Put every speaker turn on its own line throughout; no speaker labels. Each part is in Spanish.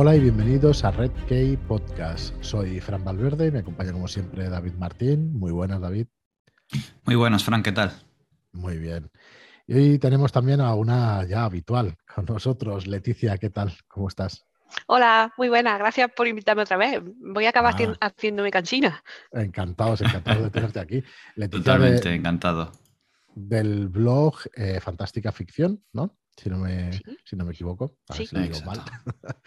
Hola y bienvenidos a Red Key Podcast. Soy Fran Valverde y me acompaña como siempre David Martín. Muy buenas, David.
Muy buenas, Fran, ¿qué tal?
Muy bien. Y hoy tenemos también a una ya habitual con nosotros, Leticia, ¿qué tal? ¿Cómo estás?
Hola, muy buena, gracias por invitarme otra vez. Voy a acabar ah. haciéndome cansina.
Encantados, encantados de tenerte aquí.
Totalmente encantado.
Del blog eh, Fantástica Ficción, ¿no? Si no me, si no me equivoco.
sí.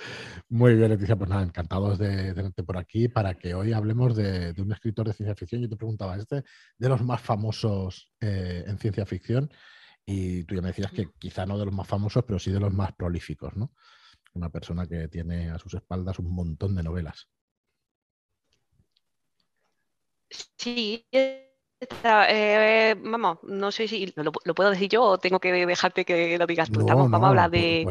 Muy bien, Leticia, pues nada, encantados de tenerte por aquí para que hoy hablemos de, un escritor de ciencia ficción. Yo te preguntaba, este de los más famosos eh, en ciencia ficción, y tú ya me decías que quizá no de los más famosos, pero sí de los más prolíficos, ¿no? Una persona que tiene a sus espaldas un montón de novelas.
Sí, eh, vamos, no sé si lo, puedo decir yo o tengo que dejarte que lo digas tú. vamos a hablar de.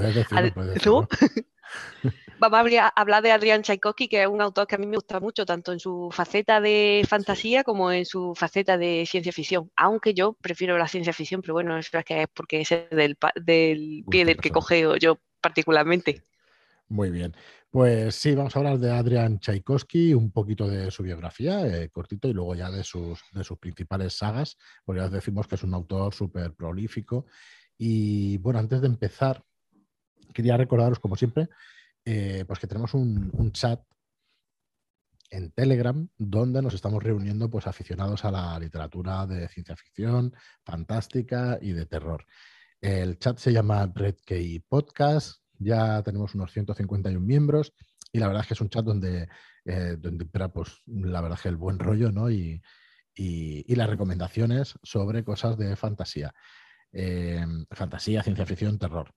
vamos a hablar de Adrián Tchaikovsky, que es un autor que a mí me gusta mucho, tanto en su faceta de fantasía como en su faceta de ciencia ficción. Aunque yo prefiero la ciencia ficción, pero bueno, es que es porque es del, del pie del que cogeo yo particularmente.
Muy bien. Pues sí, vamos a hablar de Adrian Tchaikovsky, un poquito de su biografía, eh, cortito, y luego ya de sus, de sus principales sagas, porque ya decimos que es un autor súper prolífico. Y bueno, antes de empezar, quería recordaros, como siempre, eh, pues que tenemos un, chat en Telegram donde nos estamos reuniendo pues aficionados a la literatura de ciencia ficción, fantástica y de terror. El chat se llama Red Key Podcast ya tenemos unos 151 miembros y la verdad es que es un chat donde, eh, pues, la verdad es que el buen rollo ¿no? y, las recomendaciones sobre cosas de fantasía. Eh, fantasía, ciencia ficción, terror.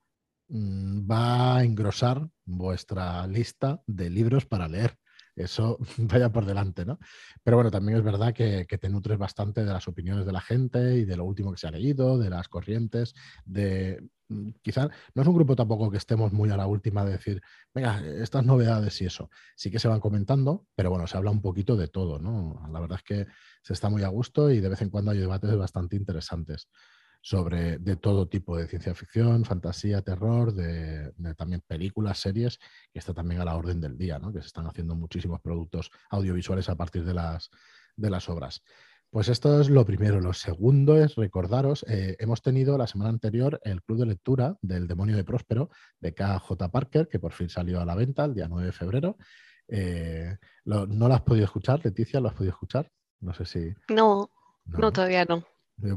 Mm, va a engrosar vuestra lista de libros para leer eso vaya por delante, ¿no? Pero bueno, también es verdad que, te nutres bastante de las opiniones de la gente y de lo último que se ha leído, de las corrientes, de mm, quizás no es un grupo tampoco que estemos muy a la última de decir, venga, estas novedades y eso. Sí que se van comentando, pero bueno, se habla un poquito de todo, ¿no? La verdad es que se está muy a gusto y de vez en cuando hay debates bastante interesantes sobre de todo tipo de ciencia ficción, fantasía, terror, de, también películas, series, que está también a la orden del día, ¿no? que se están haciendo muchísimos productos audiovisuales a partir de las, de las obras. Pues esto es lo primero. Lo segundo es recordaros, eh, hemos tenido la semana anterior el club de lectura del Demonio de Próspero de KJ Parker, que por fin salió a la venta el día 9 de febrero. Eh, ¿No lo has podido escuchar, Leticia? ¿Lo has podido escuchar? No sé si...
no, no todavía no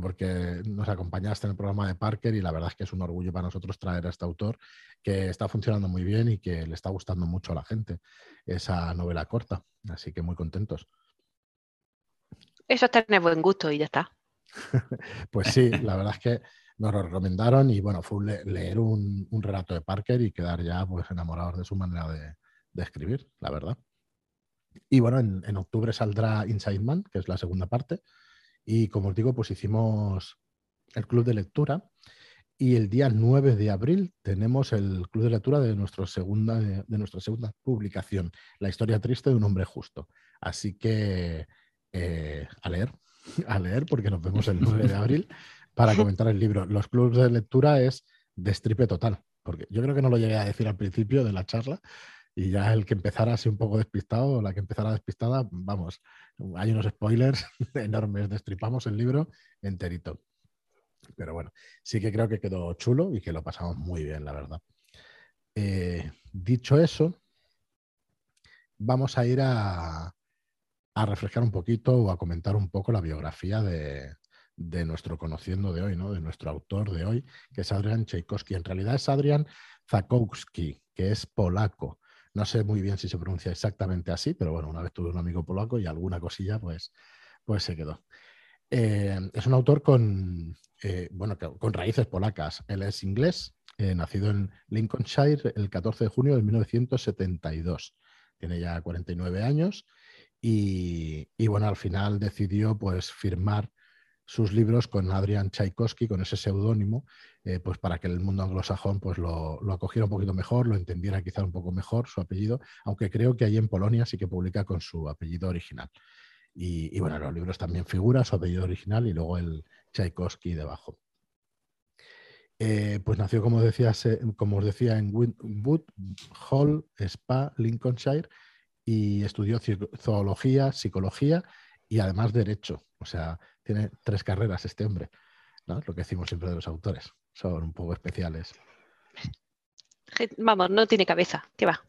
porque nos acompañaste en el programa de Parker y la verdad es que es un orgullo para nosotros traer a este autor que está funcionando muy bien y que le está gustando mucho a la gente esa novela corta. Así que muy contentos.
Eso es tener buen gusto y ya está.
pues sí, la verdad es que nos lo recomendaron y bueno, fue leer un, relato de Parker y quedar ya pues enamorados de su manera de, escribir, la verdad. Y bueno, en, en octubre saldrá Inside Man, que es la segunda parte y como os digo, pues hicimos el club de lectura y el día 9 de abril tenemos el club de lectura de, nuestra segunda, de, nuestra segunda publicación, La historia triste de un hombre justo. Así que eh, a leer, a leer, porque nos vemos el 9 de abril para comentar el libro. Los clubes de lectura es destripe total, porque yo creo que no lo llegué a decir al principio de la charla, y ya el que empezara así un poco despistado, la que empezara despistada, vamos, hay unos spoilers enormes, destripamos el libro enterito. Pero bueno, sí que creo que quedó chulo y que lo pasamos muy bien, la verdad. Eh, dicho eso, vamos a ir a, a, refrescar un poquito o a comentar un poco la biografía de, de nuestro conociendo de hoy, ¿no? de nuestro autor de hoy, que es Adrian Tchaikovsky. En realidad es Adrian Zakowski, que es polaco. No sé muy bien si se pronuncia exactamente así, pero bueno, una vez tuve un amigo polaco y alguna cosilla pues, pues se quedó. Eh, es un autor con, eh, bueno, con raíces polacas. Él es inglés, eh, nacido en Lincolnshire el 14 de junio de 1972. Tiene ya 49 años y, y, bueno, al final decidió pues firmar sus libros con Adrian Tchaikovsky, con ese seudónimo, eh, pues para que el mundo anglosajón pues lo, acogiera un poquito mejor, lo entendiera quizá un poco mejor su apellido, aunque creo que ahí en Polonia sí que publica con su apellido original. Y, bueno, los libros también figura su apellido original y luego el Tchaikovsky debajo. Eh, pues nació, como, decías, como os decía, en Wood Hall, Spa, Lincolnshire, y estudió zoología, psicología y además derecho. O sea, tiene tres carreras este hombre. ¿no? Lo que decimos siempre de los autores. Son un poco especiales.
Vamos, no tiene cabeza. ¿Qué va?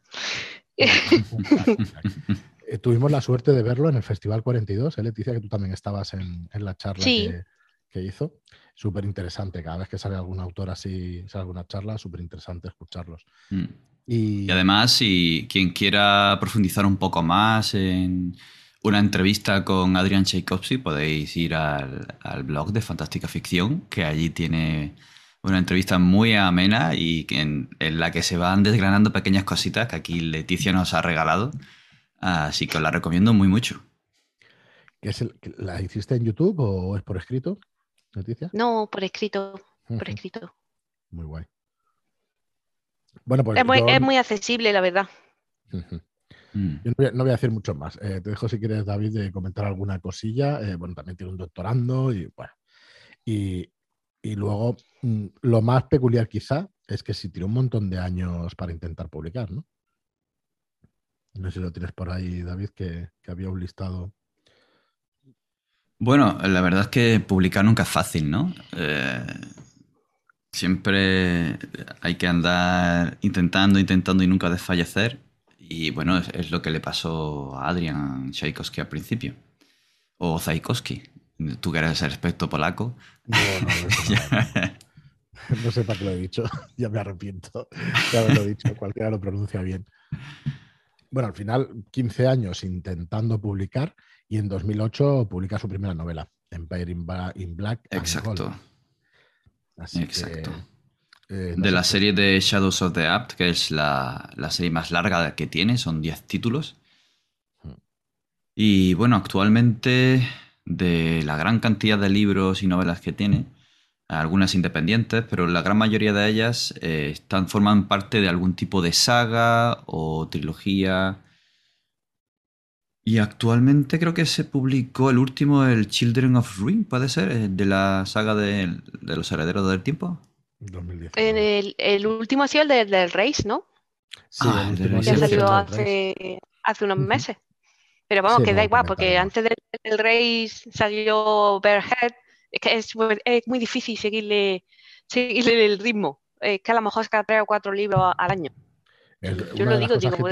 Eh, tuvimos la suerte de verlo en el Festival 42, ¿eh, Leticia, que tú también estabas en, la charla que, hizo. Súper interesante, cada vez que sale algún autor así, sale alguna charla, súper interesante escucharlos.
Mm. Y... además, si quien quiera profundizar un poco más en una entrevista con Adrian Tchaikovsky, podéis ir al, blog de Fantástica Ficción, que allí tiene una entrevista muy amena y en, en, la que se van desgranando pequeñas cositas que aquí Leticia nos ha regalado Así que os la recomiendo muy mucho.
es ¿La hiciste en YouTube o es por escrito, Noticia?
No, por escrito. Por escrito.
Muy guay. Bueno, pues
es, muy, accesible, la verdad.
Mm. Yo no voy, a, decir mucho más. Eh, te dejo si quieres, David, de comentar alguna cosilla. Eh, bueno, también tiene un doctorando y bueno. Y, y luego, mm, lo más peculiar quizá es que si tiró un montón de años para intentar publicar, ¿no? No sé si lo tienes por ahí, David, que, había un listado.
Bueno, la verdad es que publicar nunca es fácil, ¿no? Eh, siempre hay que andar intentando, intentando y nunca desfallecer. Y bueno, es, lo que le pasó a Adrian Tchaikovsky al principio. O Tchaikovsky. Tú que eres el experto polaco.
No, no, no sé para qué lo he dicho. ya me arrepiento de haberlo dicho. Cualquiera lo pronuncia bien bueno, al final 15 años intentando publicar y en 2008 publica su primera novela, Empire in, Black.
Exacto. Exacto. Eh, de la serie de Shadows of the Apt, que es la, serie más larga que tiene, son 10 títulos. Hmm. Y bueno, actualmente de la gran cantidad de libros y novelas que tiene, algunas independientes, pero la gran mayoría de ellas eh, están, forman parte de algún tipo de saga o trilogía. Y actualmente creo que se publicó el último, el Children of Ruin, puede ser, eh, de la saga de, los herederos del tiempo.
El, el, último ha sido el del Reis, ¿no?
Sí, ah, el
que ha salido hace, hace unos meses. Pero vamos, que da igual, porque antes del, del Reis salió Bearhead es que es, muy difícil seguirle, seguirle el ritmo. Es que a lo mejor saca tres o cuatro libros al año. Yo lo digo, digo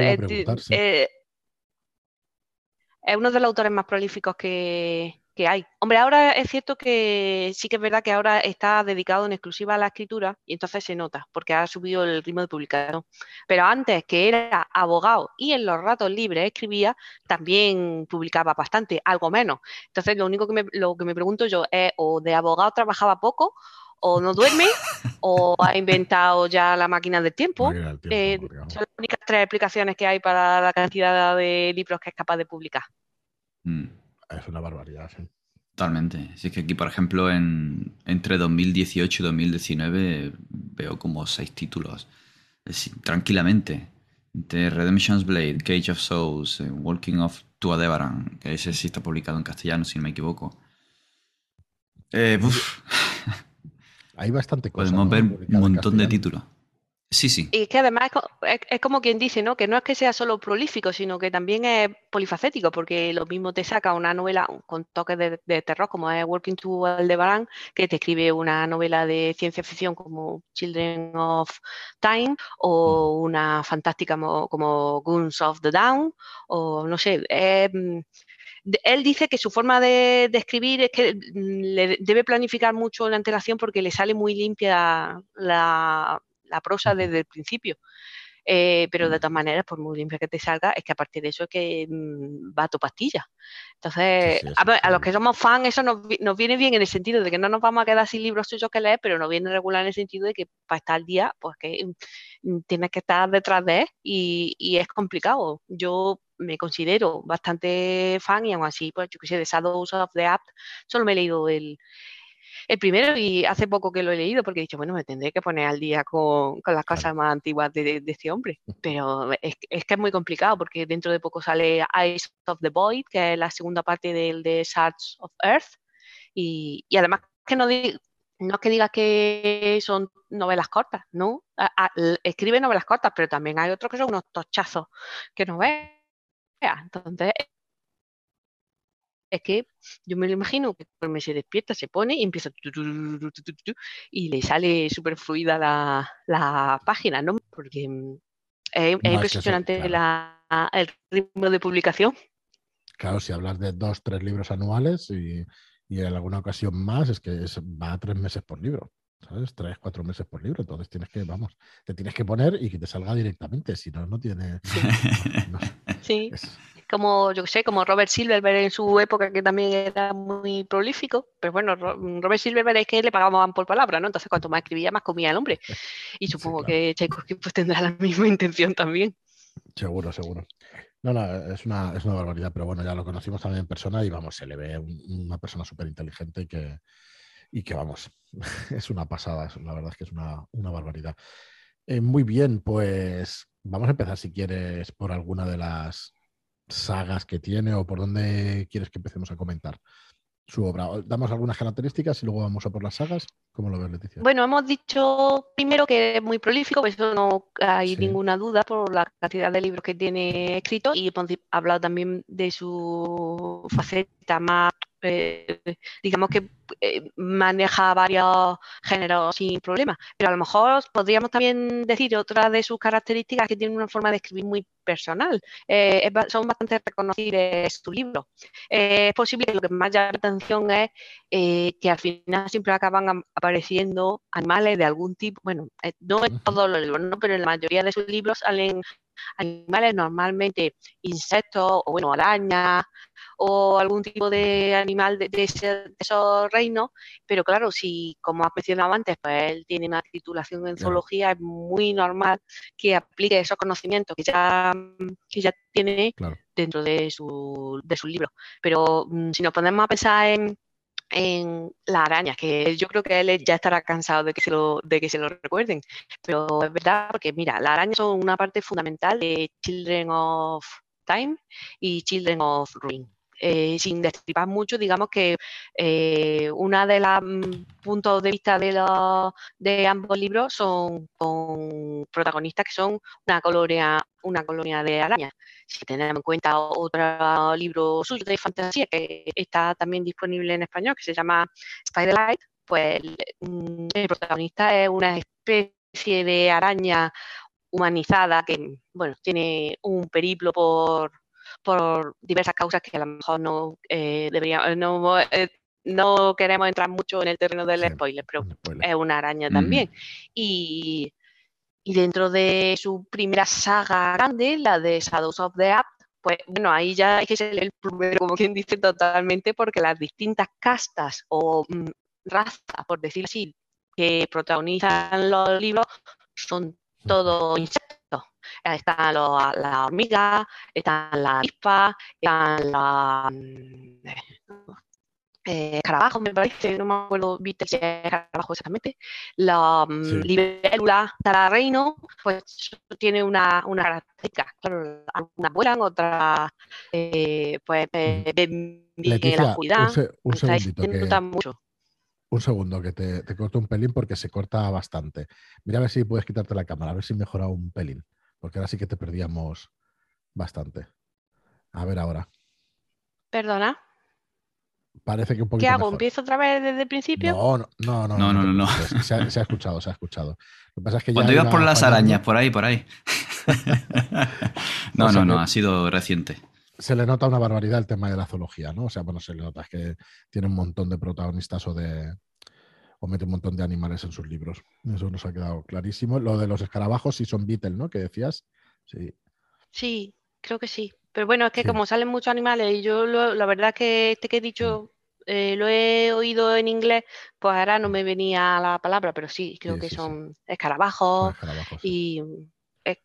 eh, es uno de los autores más prolíficos que, que hay. Hombre, ahora es cierto que sí que es verdad que ahora está dedicado en exclusiva a la escritura y entonces se nota, porque ha subido el ritmo de publicación. Pero antes, que era abogado y en los ratos libres escribía, también publicaba bastante, algo menos. Entonces, lo único que me, lo que me pregunto yo es, o de abogado trabajaba poco, o no duerme, o ha inventado ya la máquina del tiempo. Eh, son las únicas tres explicaciones que hay para la cantidad de libros que es capaz de publicar.
Mm. Es una barbaridad, sí.
Totalmente. Si es que aquí, por ejemplo, en, entre 2018 y 2019 veo como seis títulos. tranquilamente. De Redemption's Blade, Cage of Souls, eh, Walking of Tuadebaran, que ese sí está publicado en castellano, si no me equivoco. Eh,
Hay bastante
cosas. Podemos ver un montón de títulos. Sí, sí.
Y que además es, como quien dice, ¿no? Que no es que sea solo prolífico, sino que también es polifacético, porque lo mismo te saca una novela con toques de, terror, como es Working to Aldebaran, que te escribe una novela de ciencia ficción como Children of Time, o una fantástica como, Guns of the Down, o no sé. Mm, él dice que su forma de, de, escribir es que mm, le debe planificar mucho la antelación porque le sale muy limpia la, la prosa desde el principio. Eh, pero de todas maneras, por muy limpia que te salga, es que a partir de eso es que mm, va a tu pastilla. Entonces, a, los que somos fans, eso nos, viene bien en el sentido de que no nos vamos a quedar sin libros suyos que leer, pero nos viene regular en el sentido de que para estar al día, pues que mm, tienes que estar detrás de él y, y, es complicado. Yo me considero bastante fan y aún así, pues yo que sé, de Shadows of the App, solo me he leído el, el primero y hace poco que lo he leído porque he dicho, bueno, me tendré que poner al día con, las cosas más antiguas de, este hombre. Pero es, que es muy complicado porque dentro de poco sale Eyes of the Void, que es la segunda parte del de Shards of Earth. Y, además que no no es que digas que son novelas cortas, ¿no? escribe novelas cortas, pero también hay otros que son unos tochazos que no veas. Entonces, es que yo me lo imagino que cuando se despierta, se pone y empieza y le sale súper fluida la, página, ¿no? Porque mm, es, impresionante el ritmo de publicación.
Claro, si hablas de dos, tres libros anuales y, en alguna ocasión más, es que va a tres meses por libro. ¿Sabes? Tres, cuatro meses por libro. Entonces tienes que, vamos, te tienes que poner y que te salga directamente. Si no, no tiene.
Sí. Como, yo sé, como Robert Silverberg en su época, que también era muy prolífico. Pero bueno, Robert Silverberg es que le pagaban por palabra, ¿no? Entonces, cuanto más escribía, más comía el hombre. Y supongo que Tchaikovsky pues, tendrá la misma intención también.
Seguro, seguro. No, no, es una, es una barbaridad, pero bueno, ya lo conocimos también en persona y vamos, se le ve una persona súper inteligente que, y que vamos, es una pasada, la verdad es que es una, barbaridad. Eh, muy bien, pues vamos a empezar si quieres por alguna de las sagas que tiene o por dónde quieres que empecemos a comentar su obra. Damos algunas características y luego vamos a por las sagas. ¿Cómo lo ves, Leticia?
Bueno, hemos dicho primero que es muy prolífico, pues eso no hay ninguna duda por la cantidad de libros que tiene escrito y hemos hablado también de su faceta más eh, digamos que eh, maneja varios géneros sin problema. Pero a lo mejor podríamos también decir otra de sus características que tiene una forma de escribir muy personal. Eh, son bastante reconocibles su libro. es posible que lo que más llama la atención es que al final siempre acaban apareciendo animales de algún tipo. Bueno, no en todos los libros, ¿no? pero en la mayoría de sus libros salen animales normalmente insectos o bueno, arañas o algún tipo de animal de, esos reinos, pero claro, si como has mencionado antes, pues él tiene una titulación en zoología, es muy normal que aplique esos conocimientos que ya, que ya tiene dentro de su, de su libro. Pero mm, si nos ponemos a pensar en, en la araña, que yo creo que él ya estará cansado de que se lo, de que se lo recuerden. Pero es verdad, porque mira, las arañas son una parte fundamental de Children of Time y Children of Ruin. Eh, sin destripar mucho, digamos que eh, una de los mm, puntos de vista de, los, de ambos libros son con protagonistas que son una colonia, una colonia de arañas. Si tenemos en cuenta otro libro suyo de fantasía que está también disponible en español, que se llama Spiderlight, pues mm, el protagonista es una especie de araña humanizada que, bueno, tiene un periplo por por diversas causas que a lo mejor no eh, deberíamos, eh, no, eh, no queremos entrar mucho en el terreno del spoiler, pero es una araña también. Y, y, dentro de su primera saga grande, la de Shadows of the App, pues bueno, ahí ya hay que ser el primero, como quien dice, totalmente, porque las distintas castas o mm, razas, por decir así, que protagonizan los libros son todo insectos están las hormigas, están las avispas, están las mm, eh, escarabajos, me parece, no me acuerdo, viste si es escarabajo exactamente, la mm, sí. libélula reino, pues tiene una, una característica, claro, algunas vuelan, otras eh, pues
bien la cuidad, un, un segundito que... mucho. Un segundo, que te, te, corto un pelín porque se corta bastante. Mira a ver si puedes quitarte la cámara, a ver si mejora un pelín porque ahora sí que te perdíamos bastante. A ver ahora.
Perdona.
Parece que un poquito.
¿Qué hago? ¿Empiezo otra vez desde el principio?
No, no, no.
No, no, no.
Se, ha, escuchado, se ha escuchado.
Lo que pasa es que Cuando ibas por las arañas, por ahí, por ahí. no, no, no, ha sido reciente.
Se le nota una barbaridad el tema de la zoología, ¿no? O sea, bueno, se le nota es que tiene un montón de protagonistas o de, o mete un montón de animales en sus libros. Eso nos ha quedado clarísimo. Lo de los escarabajos sí son Beetle, ¿no? Que decías. Sí.
Sí, creo que sí. Pero bueno, es que como salen muchos animales y yo la verdad que este que he dicho mm. eh, lo he oído en inglés, pues ahora no me venía la palabra, pero sí, creo que son escarabajos, y eh,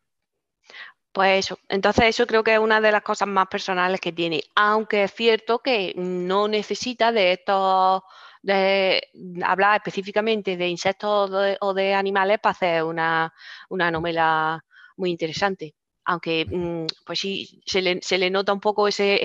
pues eso, entonces eso creo que es una de las cosas más personales que tiene, aunque es cierto que no necesita de estos de hablar específicamente de insectos o de, animales para hacer una, novela muy interesante. aunque mm, pues sí, se le, nota un poco ese,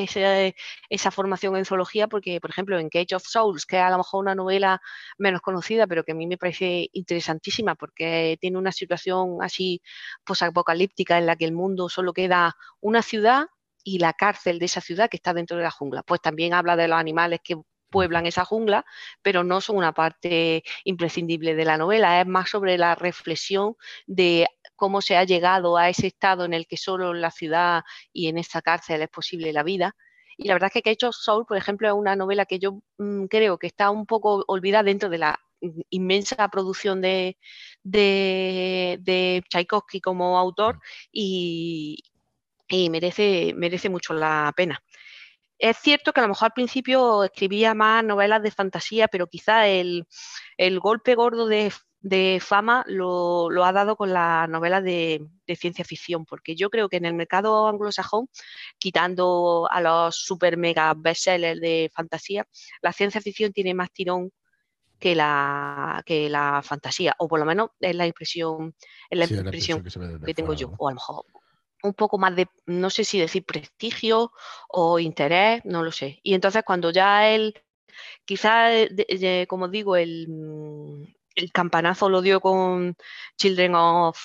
esa formación en zoología, porque, por ejemplo, en Cage of Souls, que es a lo mejor una novela menos conocida, pero que a mí me parece interesantísima, porque tiene una situación así posapocalíptica en la que el mundo solo queda una ciudad y la cárcel de esa ciudad que está dentro de la jungla. Pues también habla de los animales que pueblan esa jungla, pero no son una parte imprescindible de la novela, es más sobre la reflexión de cómo se ha llegado a ese estado en el que solo en la ciudad y en esta cárcel es posible la vida. Y la verdad es que Cage of Soul, por ejemplo, es una novela que yo mm, creo que está un poco olvidada dentro de la inmensa producción de, de, Tchaikovsky como autor y, merece, merece mucho la pena. Es cierto que a lo mejor al principio escribía más novelas de fantasía, pero quizá el, el golpe gordo de de fama lo, ha dado con las novelas de, ciencia ficción, porque yo creo que en el mercado anglosajón, quitando a los super mega bestsellers de fantasía, la ciencia ficción tiene más tirón que la, que la fantasía, o por lo menos es la impresión, es la impresión, que, tengo yo, o a lo mejor un poco más de, no sé si decir prestigio o interés, no lo sé. Y entonces cuando ya él, quizás, como digo, el, el campanazo lo dio con Children of,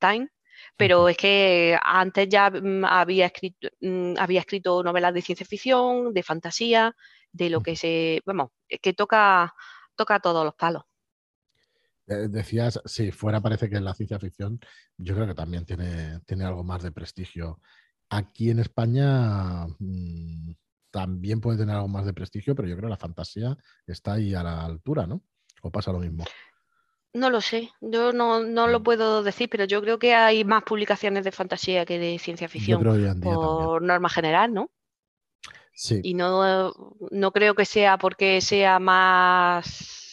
Time, pero es que antes ya mm, había escrito, mm, había escrito novelas de ciencia ficción, de fantasía, de lo que se, vamos, que toca, toca todos los palos.
Eh, decías, si fuera parece que la ciencia ficción, yo creo que también tiene, tiene algo más de prestigio. Aquí en España mm, también puede tener algo más de prestigio, pero yo creo que la fantasía está ahí a la altura, ¿no? ¿O pasa lo mismo?
No lo sé, yo no, lo mm. puedo decir, pero yo creo que hay más publicaciones de fantasía que de ciencia ficción por norma general, ¿no? Sí. Y no, no creo que sea porque sea más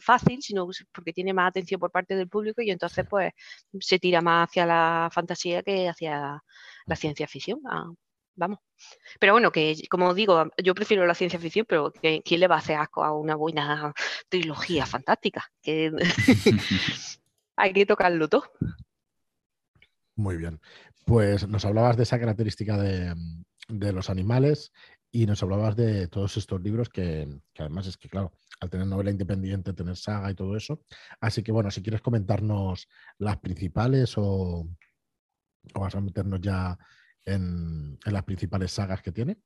fácil, sino porque tiene más atención por parte del público y entonces pues se tira más hacia la fantasía que hacia la ciencia ficción. Ah, vamos. Pero bueno, que como digo, yo prefiero la ciencia ficción, pero ¿quién le va a hacer asco a una buena trilogía fantástica? Que hay que tocarlo todo.
Muy bien. Pues nos hablabas de esa característica de, los animales y nos hablabas de todos estos libros que, además es que, claro, al tener novela independiente, tener saga y todo eso. Así que bueno, si quieres comentarnos las principales o, o vas a meternos ya en, las principales sagas que tiene?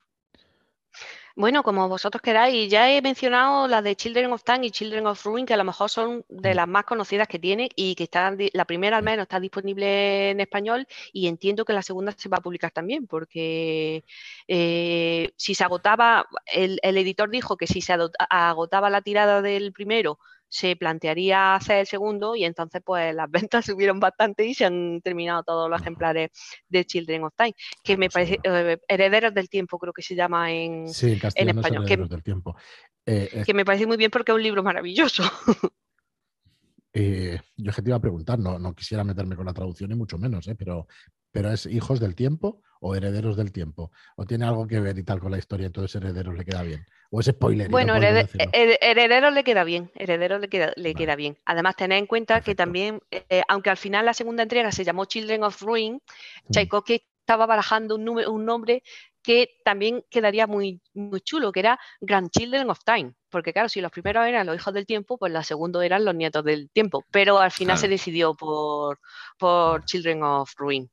Bueno, como vosotros queráis, ya he mencionado las de Children of Time y Children of Ruin, que a lo mejor son de mm. las más conocidas que tiene y que están, la primera al menos está disponible en español y entiendo que la segunda se va a publicar también, porque eh, si se agotaba, el, el, editor dijo que si se agotaba la tirada del primero, se plantearía hacer el segundo y entonces pues las ventas subieron bastante y se han terminado todos los ejemplares de Children of Time, que me parece, eh, Herederos del Tiempo creo que se llama en, español. Que, del tiempo. Eh, que me parece muy bien porque es un libro maravilloso.
Eh, yo que te iba a preguntar, no, no quisiera meterme con la traducción y mucho menos, pero, pero ¿es Hijos del Tiempo o Herederos del Tiempo? ¿O tiene algo que ver y tal con la historia, entonces Herederos le queda bien? ¿O es spoiler?
Bueno, Herederos le queda bien, Herederos le queda, le queda bien. Además, tened en cuenta que también, eh, aunque al final la segunda entrega se llamó Children of Ruin, mm. Tchaikovsky estaba barajando un, un nombre que también quedaría muy, muy chulo, que era Grandchildren of Time. Porque claro, si los primeros eran los hijos del tiempo, pues los segundos eran los nietos del tiempo. Pero al final se decidió por, por Children of Ruin.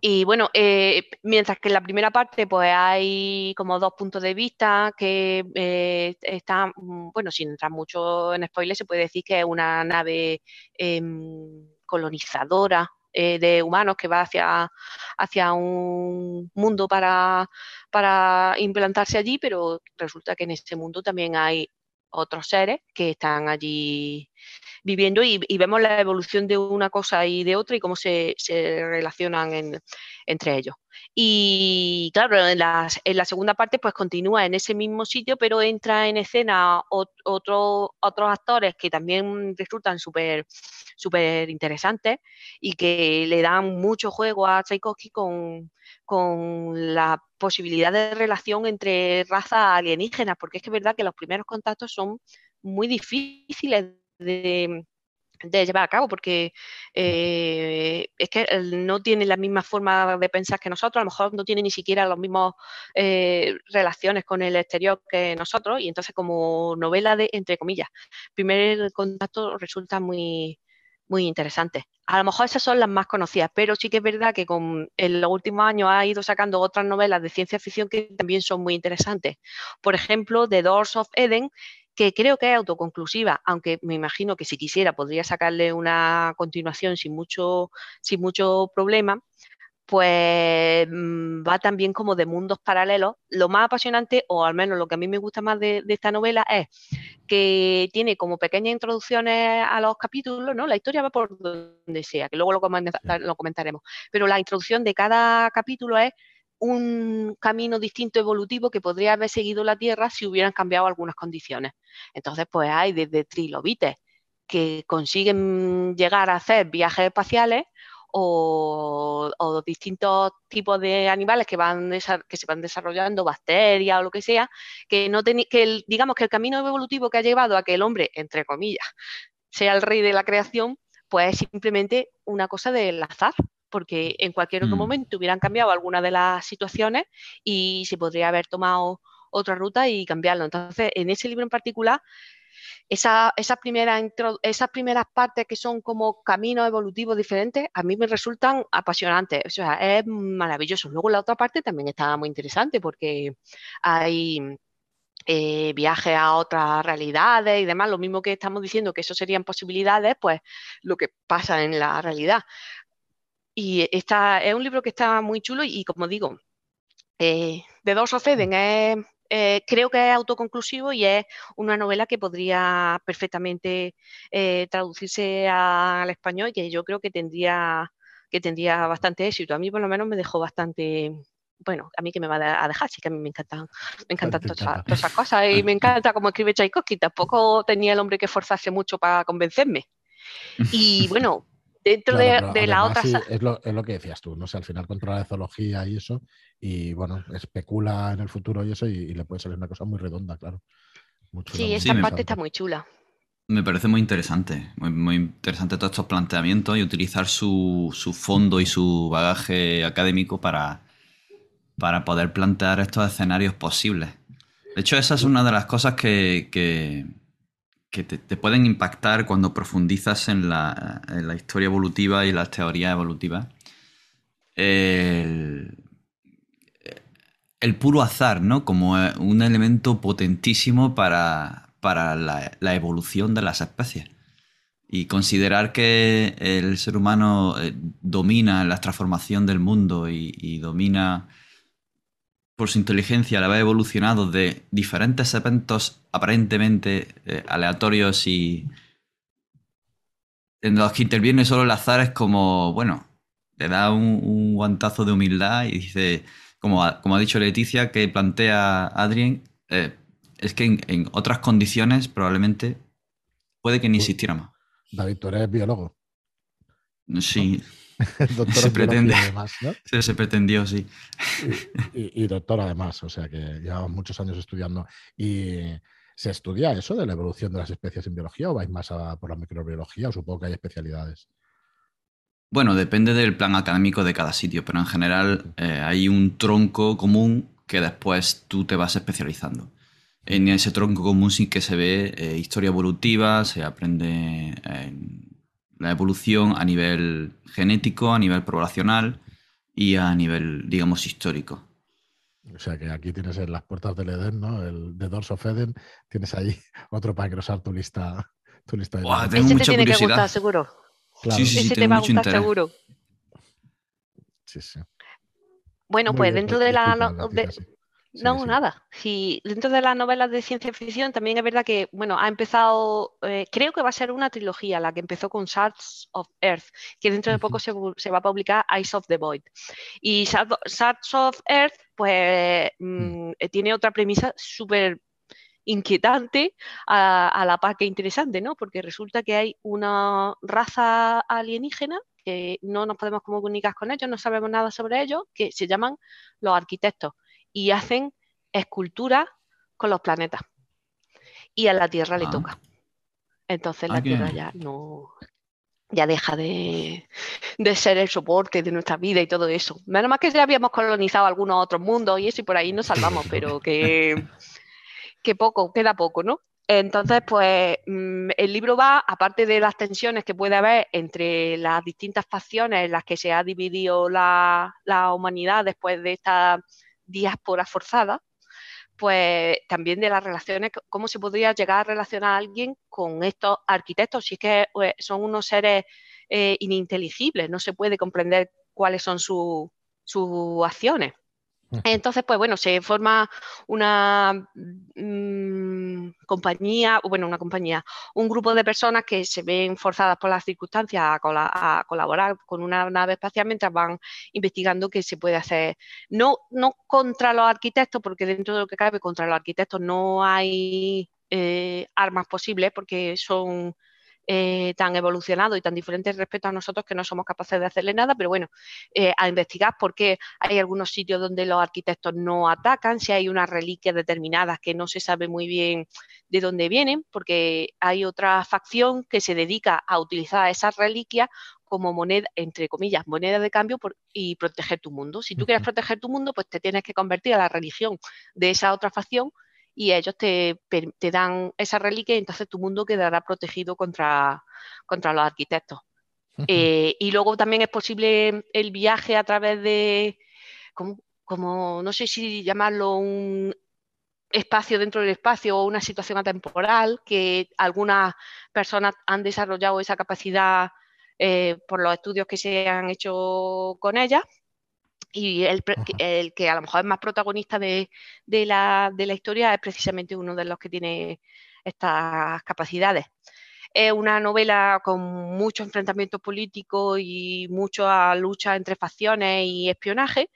Y bueno, eh, mientras que en la primera parte pues hay como dos puntos de vista que eh, están, mm, bueno, sin entrar mucho en spoilers, se puede decir que es una nave em, colonizadora eh, de humanos que va hacia, hacia un mundo para, para implantarse allí, pero resulta que en ese mundo también hay otros seres que están allí viviendo y, vemos la evolución de una cosa y de otra y cómo se, relacionan entre ellos. Y claro, en la, en la, segunda parte pues continúa en ese mismo sitio, pero entra en escena otros actores que también resultan súper súper interesantes y que le dan mucho juego a Tchaikovsky con, con la posibilidad de relación entre razas alienígenas, porque es que es verdad que los primeros contactos son muy difíciles de, llevar a cabo, porque eh, es que no tiene la misma forma de pensar que nosotros, a lo mejor no tiene ni siquiera las mismas eh, relaciones con el exterior que nosotros, y entonces como novela de, entre comillas, primer contacto resulta muy, muy interesante. A lo mejor esas son las más conocidas, pero sí que es verdad que con, en los últimos años ha ido sacando otras novelas de ciencia ficción que también son muy interesantes. Por ejemplo, The Doors of Eden, que creo que es autoconclusiva, aunque me imagino que si quisiera podría sacarle una continuación sin mucho, sin mucho problema, pues mm, va también como de mundos paralelos. Lo más apasionante, o al menos lo que a mí me gusta más de, esta novela, es que tiene como pequeñas introducciones a los capítulos, ¿no? La historia va por donde sea, que luego lo, lo comentaremos. Pero la introducción de cada capítulo es un camino distinto evolutivo que podría haber seguido la Tierra si hubieran cambiado algunas condiciones. Entonces, pues hay desde trilobites que consiguen llegar a hacer viajes espaciales o, distintos tipos de animales que, van que se van desarrollando, bacterias o lo que sea, que, no que digamos que el camino evolutivo que ha llevado a que el hombre, entre comillas, sea el rey de la creación, pues es simplemente una cosa del azar porque en cualquier otro mm. momento hubieran cambiado alguna de las situaciones y se podría haber tomado otra ruta y cambiarlo. Entonces, en ese libro en particular, esa, esas, primeras esas primeras partes que son como caminos evolutivos diferentes, a mí me resultan apasionantes. O sea, es maravilloso. Luego la otra parte también está muy interesante porque hay eh, viajes a otras realidades y demás, lo mismo que estamos diciendo que eso serían posibilidades, pues lo que pasa en la realidad. Y está, es un libro que está muy chulo y, como digo, eh, de dos of Eden eh, creo que es autoconclusivo y es una novela que podría perfectamente eh, traducirse al español y que yo creo que tendría, que tendría bastante éxito. A mí por lo menos me dejó bastante, bueno, a mí que me va a dejar, sí que a mí me encantan, me encantan todas, esas cosas y me encanta cómo escribe Tchaikovsky, tampoco tenía el hombre que esforzarse mucho para convencerme. Y bueno, dentro de, la otra...
es, lo, es, lo, que decías tú, no sé, al final controla la zoología y eso, y bueno, especula en el futuro y eso, y, le puede salir una cosa muy redonda, claro.
sí, esta parte está muy chula.
Me parece muy interesante, muy, interesante todos estos planteamientos y utilizar su, su, fondo y su bagaje académico para, para poder plantear estos escenarios posibles. De hecho, esa es una de las cosas que, que que te, pueden impactar cuando profundizas en la, historia evolutiva y las teorías evolutivas. El, puro azar, ¿no? Como un elemento potentísimo para, la, evolución de las especies. Y considerar que el ser humano eh, domina la transformación del mundo y domina por su inteligencia, la haber evolucionado de diferentes eventos aparentemente eh, aleatorios y en los que interviene solo el azar, es como, bueno, le da un, guantazo de humildad y dice, como ha, como ha dicho Leticia, que plantea Adrien, eh, es que en, otras condiciones probablemente puede que ni existiéramos.
David, tú eres biólogo.
Sí. se pretende. Además, se, pretendió, sí.
Y, doctor además, o sea que llevamos muchos años estudiando. ¿Y se estudia eso de la evolución de las especies en biología o vais más a, por la microbiología o supongo que hay especialidades?
Bueno, depende del plan académico de cada sitio, pero en general eh, hay un tronco común que después tú te vas especializando. En ese tronco común sí que se ve eh, historia evolutiva, se aprende en la evolución a nivel genético, a nivel poblacional y a nivel, digamos, histórico.
O sea que aquí tienes en las puertas del Edén, ¿no? El de Doors of Eden, tienes ahí otro para engrosar tu lista, tu lista de
wow, tengo mucha te tiene curiosidad. que gustar, seguro.
Sí, sí, sí, te va a gustar seguro.
Sí, sí.
Bueno, pues dentro de la, no, nada. Si dentro de las novelas de ciencia ficción también es verdad que, bueno, ha empezado, eh, creo que va a ser una trilogía, la que empezó con Shards of Earth, que dentro de poco se, va a publicar Eyes of the Void. Y Shards of Earth, pues, mm, eh, tiene otra premisa súper inquietante a, la par que interesante, ¿no? Porque resulta que hay una raza alienígena que no nos podemos comunicar con ellos, no sabemos nada sobre ellos, que se llaman los arquitectos y hacen esculturas con los planetas. Y a la Tierra le ah. toca. Entonces la Tierra ya no ya deja de, de, ser el soporte de nuestra vida y todo eso. Menos más que ya habíamos colonizado algunos otros mundos y eso y por ahí nos salvamos, pero que, que poco, queda poco, ¿no? Entonces, pues mm, el libro va, aparte de las tensiones que puede haber entre las distintas facciones en las que se ha dividido la, humanidad después de esta diáspora forzada, pues también de las relaciones, cómo se podría llegar a relacionar a alguien con estos arquitectos, si es que pues, son unos seres eh, ininteligibles, no se puede comprender cuáles son sus acciones. Entonces, pues bueno, se forma una mm, compañía, bueno, una compañía, un grupo de personas que se ven forzadas por las circunstancias a, colaborar con una nave espacial mientras van investigando qué se puede hacer. No, no contra los arquitectos, porque dentro de lo que cabe contra los arquitectos no hay eh, armas posibles porque son eh, tan evolucionado y tan diferente respecto a nosotros que no somos capaces de hacerle nada, pero bueno, eh, a investigar por qué hay algunos sitios donde los arquitectos no atacan, si hay unas reliquias determinadas que no se sabe muy bien de dónde vienen, porque hay otra facción que se dedica a utilizar esas reliquias como moneda, entre comillas, moneda de cambio y proteger tu mundo. Si tú quieres proteger tu mundo, pues te tienes que convertir a la religión de esa otra facción y ellos te, dan esa reliquia y entonces tu mundo quedará protegido contra, contra los arquitectos. Eh, y luego también es posible el viaje a través de, como, no sé si llamarlo un espacio dentro del espacio o una situación atemporal, que algunas personas han desarrollado esa capacidad eh, por los estudios que se han hecho con ella y el, que a lo mejor es más protagonista de, la, historia es precisamente uno de los que tiene estas capacidades. Es una novela con mucho enfrentamiento político y mucha lucha entre facciones y espionaje,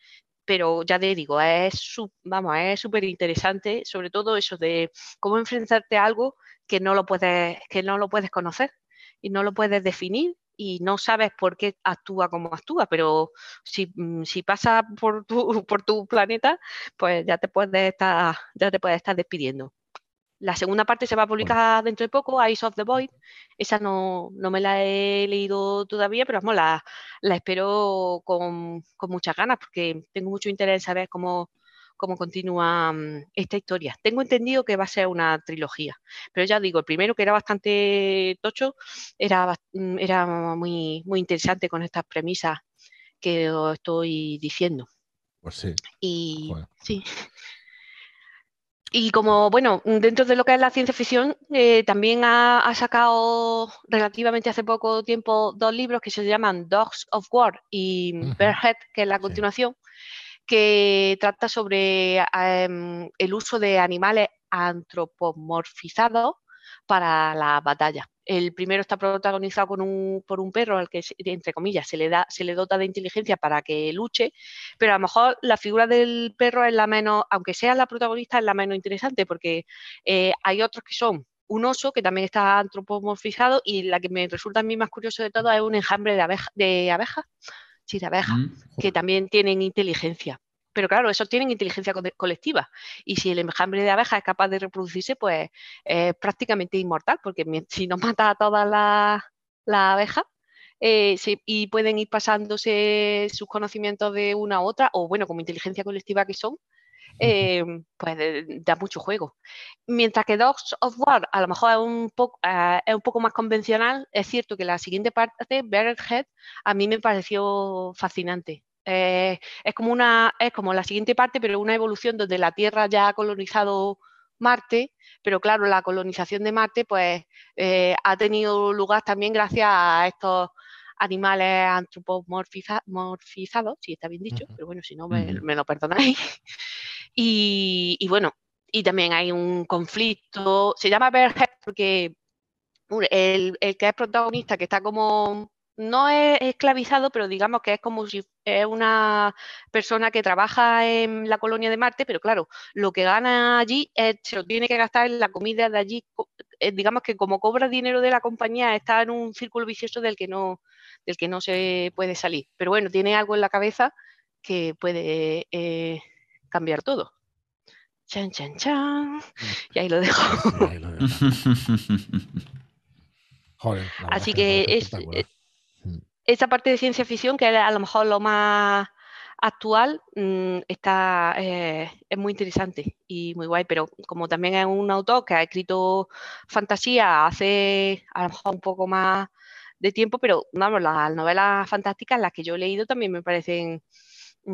pero ya te digo, es vamos, es súper interesante, sobre todo eso de cómo enfrentarte a algo que no lo puedes, que no lo puedes conocer y no lo puedes definir y no sabes por qué actúa como actúa, pero si, mm, si pasa por tu, por tu planeta, pues ya te puedes estar, ya te puedes estar despidiendo. La segunda parte se va a publicar dentro de poco, Eyes of the Void. Esa no, no me la he leído todavía, pero vamos, la, la espero con, con, muchas ganas porque tengo mucho interés en saber cómo, cómo continúa mm, esta historia. Tengo entendido que va a ser una trilogía, pero ya digo, el primero que era bastante tocho, era, mm, era muy, muy interesante con estas premisas que os estoy diciendo.
Pues sí.
Y sí. Y como, bueno, dentro de lo que es la ciencia ficción, eh, también ha, sacado relativamente hace poco tiempo dos libros que se llaman Dogs of War y Bearhead, que es la continuación que trata sobre em, el uso de animales antropomorfizados para la batalla. El primero está protagonizado por un perro al que, entre comillas, se le, da, se le dota de inteligencia para que luche, pero a lo mejor la figura del perro es la menos, aunque sea la protagonista, es la menos interesante, porque eh, hay otros que son un oso que también está antropomorfizado y la que me resulta a mí más curioso de todo es un enjambre de abejas de abejas, mm, que también tienen inteligencia. Pero claro, esos tienen inteligencia colectiva. Y si el enjambre de abejas es capaz de reproducirse, pues es prácticamente inmortal, porque si no mata a todas las la abejas, eh, y pueden ir pasándose sus conocimientos de una a otra, o bueno, como inteligencia colectiva que son, eh, pues da mucho juego. Mientras que Dogs of War a lo mejor es un, poco, eh, es un poco más convencional, es cierto que la siguiente parte, Head, a mí me pareció fascinante. Eh, es como una, es como la siguiente parte, pero una evolución donde la Tierra ya ha colonizado Marte, pero claro, la colonización de Marte pues ha tenido lugar también gracias a estos animales antropomorfizados, si está bien dicho, pero bueno, si no me, me lo perdonáis. Y, bueno, y también hay un conflicto, se llama Bearhead porque el, que es protagonista, que está como, no es esclavizado, pero digamos que es como si es una persona que trabaja en la colonia de Marte, pero claro, lo que gana allí se lo tiene que gastar en la comida de allí, eh, digamos que como cobra dinero de la compañía, está en un círculo vicioso del que no, del que no se puede salir. Pero bueno, tiene algo en la cabeza que puede eh, cambiar todo. Chan, chan, chan. Y ahí lo dejo. Así que es, eh, esa parte de ciencia ficción, que es a lo mejor lo más actual, mm, está, eh, es muy interesante y muy guay, pero como también es un autor que ha escrito fantasía hace a lo mejor un poco más de tiempo, pero vamos, las novelas fantásticas, las que yo he leído también me parecen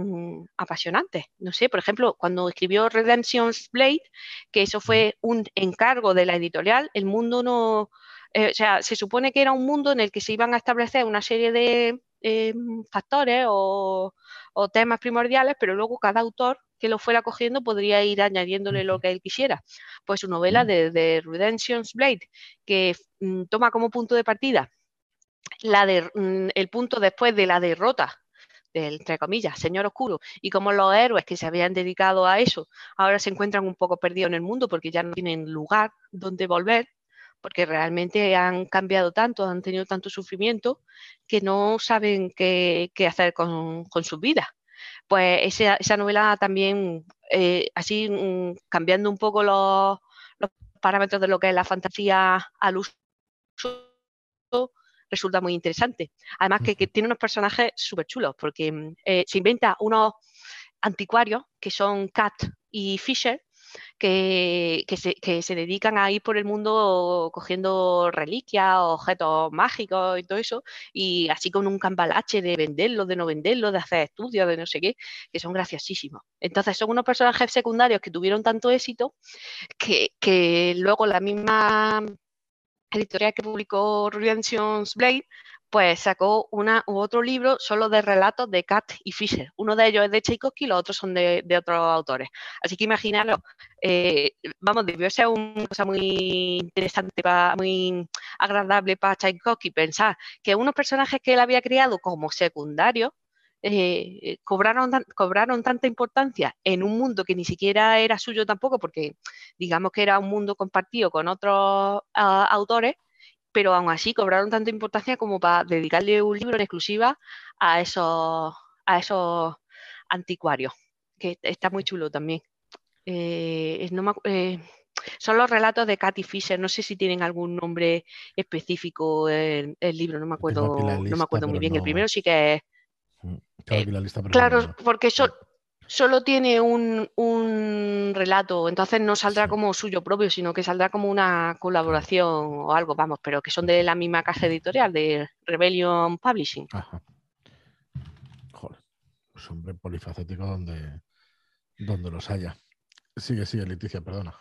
mm, apasionantes. No sé, por ejemplo, cuando escribió Redemption's Blade, que eso fue un encargo de la editorial, el mundo no, eh, o sea, se supone que era un mundo en el que se iban a establecer una serie de eh, factores o, temas primordiales, pero luego cada autor que lo fuera cogiendo podría ir añadiéndole lo que él quisiera. Pues su novela de, de Redemption's Blade, que mm, toma como punto de partida la de, mm, el punto después de la derrota entre comillas, Señor Oscuro, y como los héroes que se habían dedicado a eso ahora se encuentran un poco perdidos en el mundo porque ya no tienen lugar donde volver, porque realmente han cambiado tanto, han tenido tanto sufrimiento que no saben qué, hacer con, con sus vidas. Pues esa, novela también, eh, así mm, cambiando un poco los, los parámetros de lo que es la fantasía al uso resulta muy interesante. Además que, tiene unos personajes súper chulos, porque mm, eh, se inventa unos anticuarios que son Cat y Fisher, que, se, dedican a ir por el mundo cogiendo reliquias, objetos mágicos y todo eso, y así con un cambalache de venderlo, de no venderlo, de hacer estudios, de no sé qué, que son graciosísimos. Entonces son unos personajes secundarios que tuvieron tanto éxito que, que luego la misma editorial que publicó Redemption's Blade, pues sacó una u otro libro solo de relatos de Kat y Fisher. Uno de ellos es de Tchaikovsky y los otros son de, otros autores. Así que imaginaros, eh, vamos, debió ser una cosa muy interesante, muy agradable para Tchaikovsky pensar que unos personajes que él había creado como secundarios eh, cobraron, cobraron tanta importancia en un mundo que ni siquiera era suyo tampoco, porque digamos que era un mundo compartido con otros ah, autores, pero aún así cobraron tanta importancia como para dedicarle un libro en exclusiva a esos, a esos anticuarios, que está muy chulo también. Eh, eh, son los relatos de Katy Fisher, no sé si tienen algún nombre específico el, el libro, no me acuerdo, no me acuerdo muy bien. El primero sí que es
Eh,
claro, porque solo tiene un, relato, entonces no saldrá como suyo propio, sino que saldrá como una colaboración o algo, vamos, pero que son de la misma casa editorial, de Rebellion Publishing.
Joder, pues hombre polifacético donde, donde los haya. Sigue, sigue, Leticia, perdona.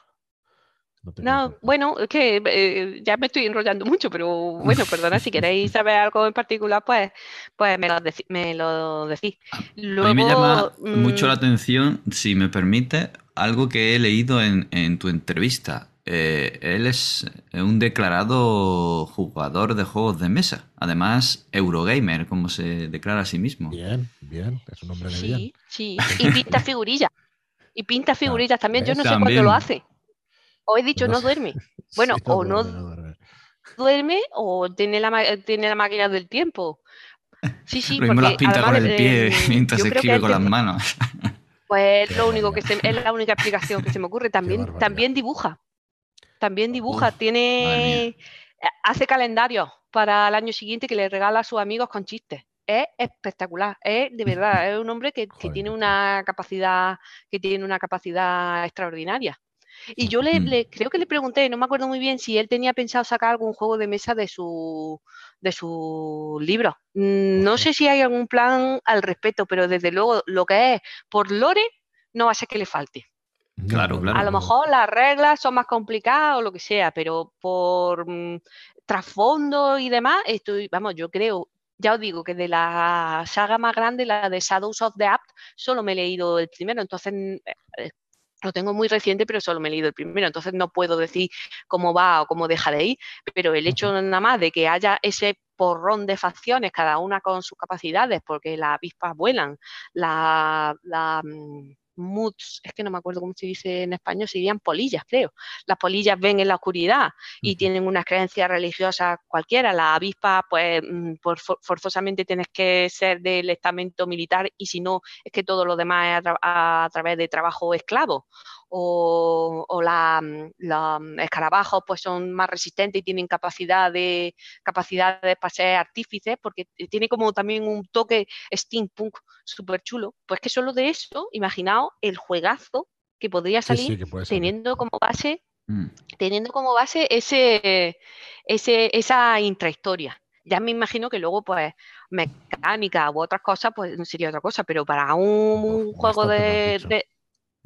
No, bueno, es que eh, ya me estoy enrollando mucho, pero bueno, perdona, si queréis saber algo en particular, pues, pues me, lo me lo decís.
a mí me llama mucho la mm, atención, si me permite, algo que he leído en, tu entrevista. Eh, él es un declarado jugador de juegos de mesa, además Eurogamer, como se declara a sí mismo.
Bien, bien, es un hombre de
sí,
bien.
Sí, y pinta figurillas. Y pinta figurillas también, yo no sé cuándo lo hace. O he dicho, no, duerme. Bueno, o no, duerme, o tiene la, tiene la máquina del tiempo. Sí, sí,
porque las pinta con el pie mientras escribe con las manos.
Pues es lo único que es la única explicación que se me ocurre. También, también dibuja. También dibuja. tiene. Hace calendario para el año siguiente que le regala a sus amigos con chistes. Es espectacular. Es de verdad, es un hombre que, que tiene una capacidad, que tiene una capacidad extraordinaria. Y yo le, creo que le pregunté, no me acuerdo muy bien si él tenía pensado sacar algún juego de mesa de su de su libro. Mm, no sé si hay algún plan al respecto, pero desde luego lo que es por lore no va a ser que le falte.
Claro, claro.
A lo mejor las reglas son más complicadas o lo que sea, pero por mm, trasfondo y demás, estoy, vamos, yo creo, ya os digo que de la saga más grande, la de Shadows of the Apt, solo me he leído el primero, entonces eh, lo tengo muy reciente, pero solo me he leído el primero, entonces no puedo decir cómo va o cómo deja de ir, pero el hecho nada más de que haya ese porrón de facciones, cada una con sus capacidades, porque las avispas vuelan, la, la mm, moods, es que no me acuerdo cómo se dice en español, serían polillas, creo. Las polillas ven en la oscuridad y tienen unas creencias religiosas cualquiera. La avispa, pues, mm, por, forzosamente tienes que ser del estamento militar y si no, es que todo lo demás es a, través de trabajo esclavo. O, mm, los escarabajos pues son más resistentes y tienen capacidad de capacidad de ser artífices, porque tiene como también un toque steampunk súper chulo. Pues que solo de eso, imaginaos el juegazo que podría salir teniendo como base mm. teniendo como base ese, ese, esa intrahistoria. Ya me imagino que luego, pues, mecánica u otras cosas, pues sería otra cosa, pero para un, juego de,